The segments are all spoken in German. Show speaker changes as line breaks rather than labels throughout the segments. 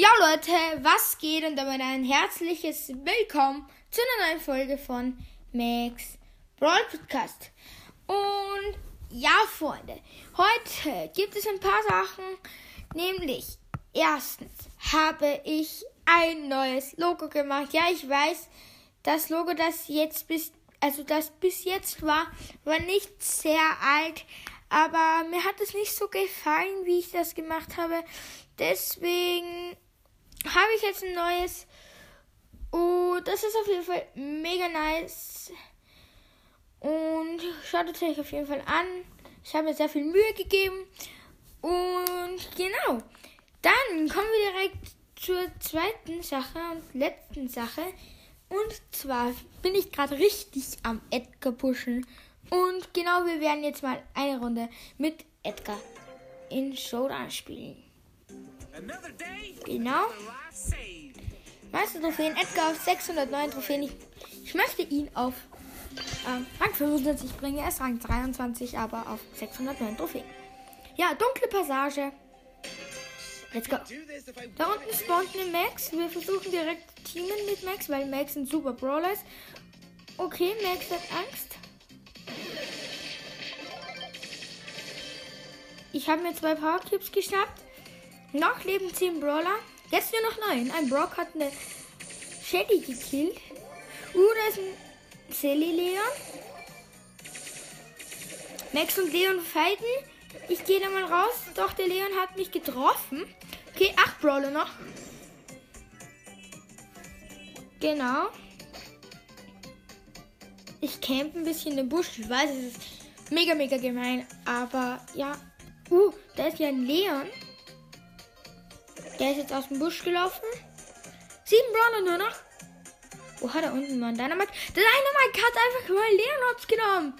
Ja Leute, was geht und damit ein herzliches Willkommen zu einer neuen Folge von Max Brawl Podcast. Und ja Freunde, heute gibt es ein paar Sachen, nämlich erstens habe ich ein neues Logo gemacht. Ja, ich weiß, das Logo, das jetzt bis also das bis jetzt war, war nicht sehr alt, aber mir hat es nicht so gefallen, wie ich das gemacht habe. Deswegen habe ich jetzt ein neues. Oh, das ist auf jeden Fall mega nice. Und schaut es euch auf jeden Fall an. Ich habe mir sehr viel Mühe gegeben. Und genau. Dann kommen wir direkt zur zweiten Sache und letzten Sache. Und zwar bin ich gerade richtig am Edgar pushen. Und genau, wir werden jetzt mal eine Runde mit Edgar in Showdown spielen. Genau. Meiste Trophäen. Edgar auf 609 Trophäen. Ich, ich möchte ihn auf ähm, Rang 25 bringen. Er ist Rang 23, aber auf 609 Trophäen. Ja, dunkle Passage. Let's go. Da unten spawnt eine Max. Wir versuchen direkt Teamen mit Max, weil Max ein super Brawler ist. Okay, Max hat Angst. Ich habe mir zwei Power Cubes geschnappt. Noch leben 10 Brawler. Jetzt nur noch 9. Ein Brock hat eine Shelly gekillt. Uh, da ist ein Sally Leon. Max und Leon fighten. Ich gehe da mal raus. Doch, der Leon hat mich getroffen. Okay, 8 Brawler noch. Genau. Ich camp ein bisschen im Busch. Ich weiß, es ist mega, mega gemein. Aber ja. Uh, da ist ja ein Leon. Der ist jetzt aus dem Busch gelaufen. Sieben Brawler nur noch. Wo hat er unten mal Dynamite? Der Dynamite hat einfach mal Leonots genommen.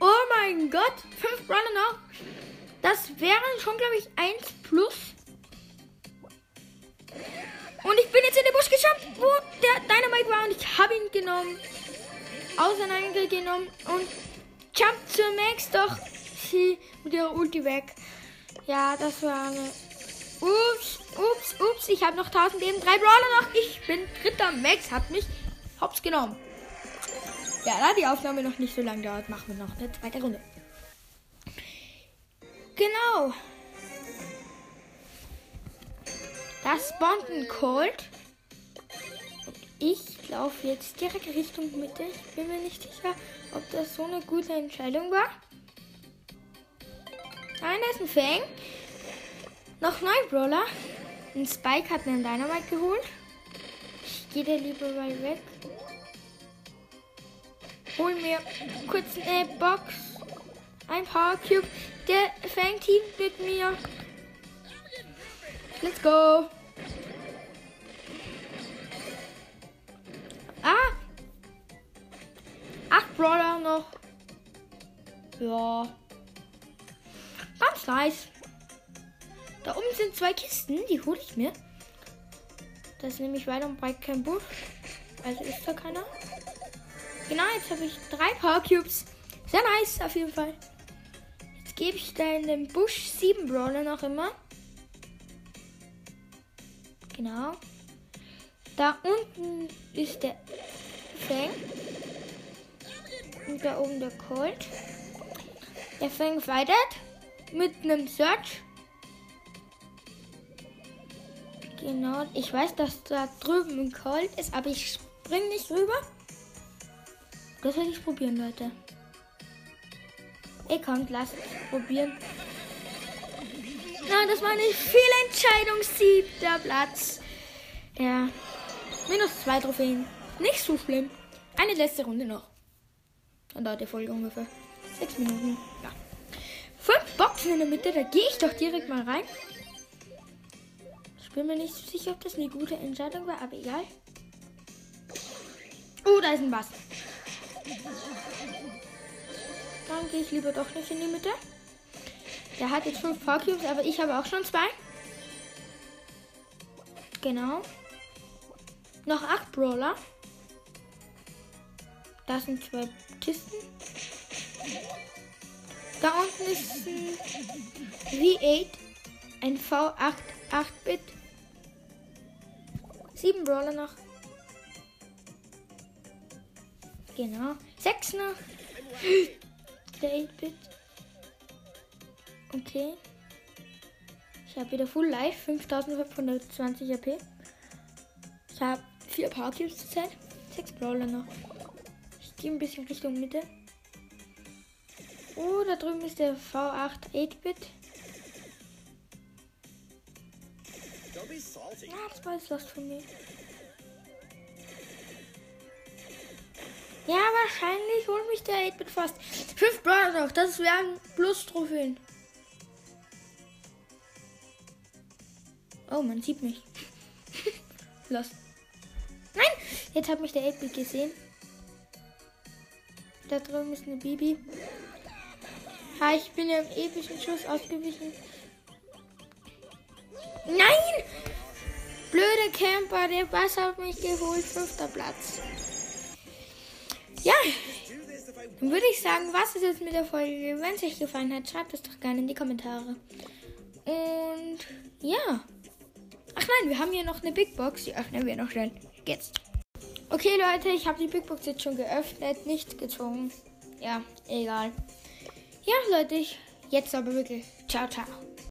Oh mein Gott. Fünf Brawler noch. Das wären schon, glaube ich, 1 plus. Und ich bin jetzt in den Busch geschafft, wo der Dynamite war. Und ich habe ihn genommen. Auseinandergenommen. Und jump zur Max. Doch sie mit ihrer Ulti weg. Ja, das war eine Ups, ups, ups. Ich habe noch 1000 Leben. Drei Brawler noch. Ich bin dritter. Max hat mich hops genommen. Ja, da die Aufnahme noch nicht so lange dauert, machen wir noch eine zweite Runde. Genau. Das Colt. Und ich laufe jetzt direkt Richtung Mitte. Ich bin mir nicht sicher, ob das so eine gute Entscheidung war. Nein, da ist ein Fang. Noch neun Brawler. Ein Spike hat einen Dynamite geholt. Ich gehe da lieber mal weg. Hol mir kurz eine Box. Ein Power Cube. Der Fang Team mit mir. Let's go. Ah. Acht Brawler noch. Ja. Ganz nice. Da oben sind zwei Kisten, die hole ich mir. Das ist nämlich weiter und breit kein Busch. Also ist da keiner. Genau, jetzt habe ich drei Power Cubes. Sehr nice, auf jeden Fall. Jetzt gebe ich da in den Busch sieben Brawler noch immer. Genau. Da unten ist der Fang. Und da oben der Colt. Der Fang weitert mit einem Search. Genau, ich weiß, dass da drüben ein Colt ist, aber ich spring nicht rüber. Das will ich probieren, Leute. Ihr kommt, lasst probieren. Na, das war eine Fehlentscheidung. Siebter Platz. Ja. Minus zwei Trophäen. Nicht so schlimm. Eine letzte Runde noch. Dann dauert die Folge ungefähr sechs Minuten. Ja. Fünf Boxen in der Mitte, da gehe ich doch direkt mal rein. Bin mir nicht sicher, ob das eine gute Entscheidung war, aber egal. Oh, da ist ein Bass. Dann gehe ich lieber doch nicht in die Mitte. Der hat jetzt fünf Power Cubes, aber ich habe auch schon zwei. Genau. Noch acht Brawler. Da sind zwei Kisten. Da unten ist ein V8, ein V8 8-Bit Sieben Brawler noch. Genau. Sechs noch. Der 8-Bit. Okay. Ich habe wieder Full Life, 5520 AP. Ich habe vier Power Cubes zur Zeit. Sechs Brawler noch. Ich gehe ein bisschen Richtung Mitte. Oh, da drüben ist der V8 8-Bit. Ja, das war jetzt was von mir. Ja, wahrscheinlich holt mich der 8-Bit fast. Fünf Brawler noch, das wären plus Trophäen. Oh, man sieht mich. Los. Nein! Jetzt hat mich der 8-Bit gesehen. Da drüben ist eine Bibi. Ha, ich bin im epischen Schuss ausgewichen. Nein! Blöde Camper, der Bass hat mich geholt. Fünfter Platz. Ja, dann würde ich sagen, was ist jetzt mit der Folge? Wenn es euch gefallen hat, schreibt es doch gerne in die Kommentare. Und ja. Ach nein, wir haben hier noch eine Big Box. Die öffnen wir noch schnell. Jetzt. Okay, Leute, ich habe die Big Box jetzt schon geöffnet. Nicht gezogen. Ja, egal. Ja, Leute, ich jetzt aber wirklich. Ciao, ciao.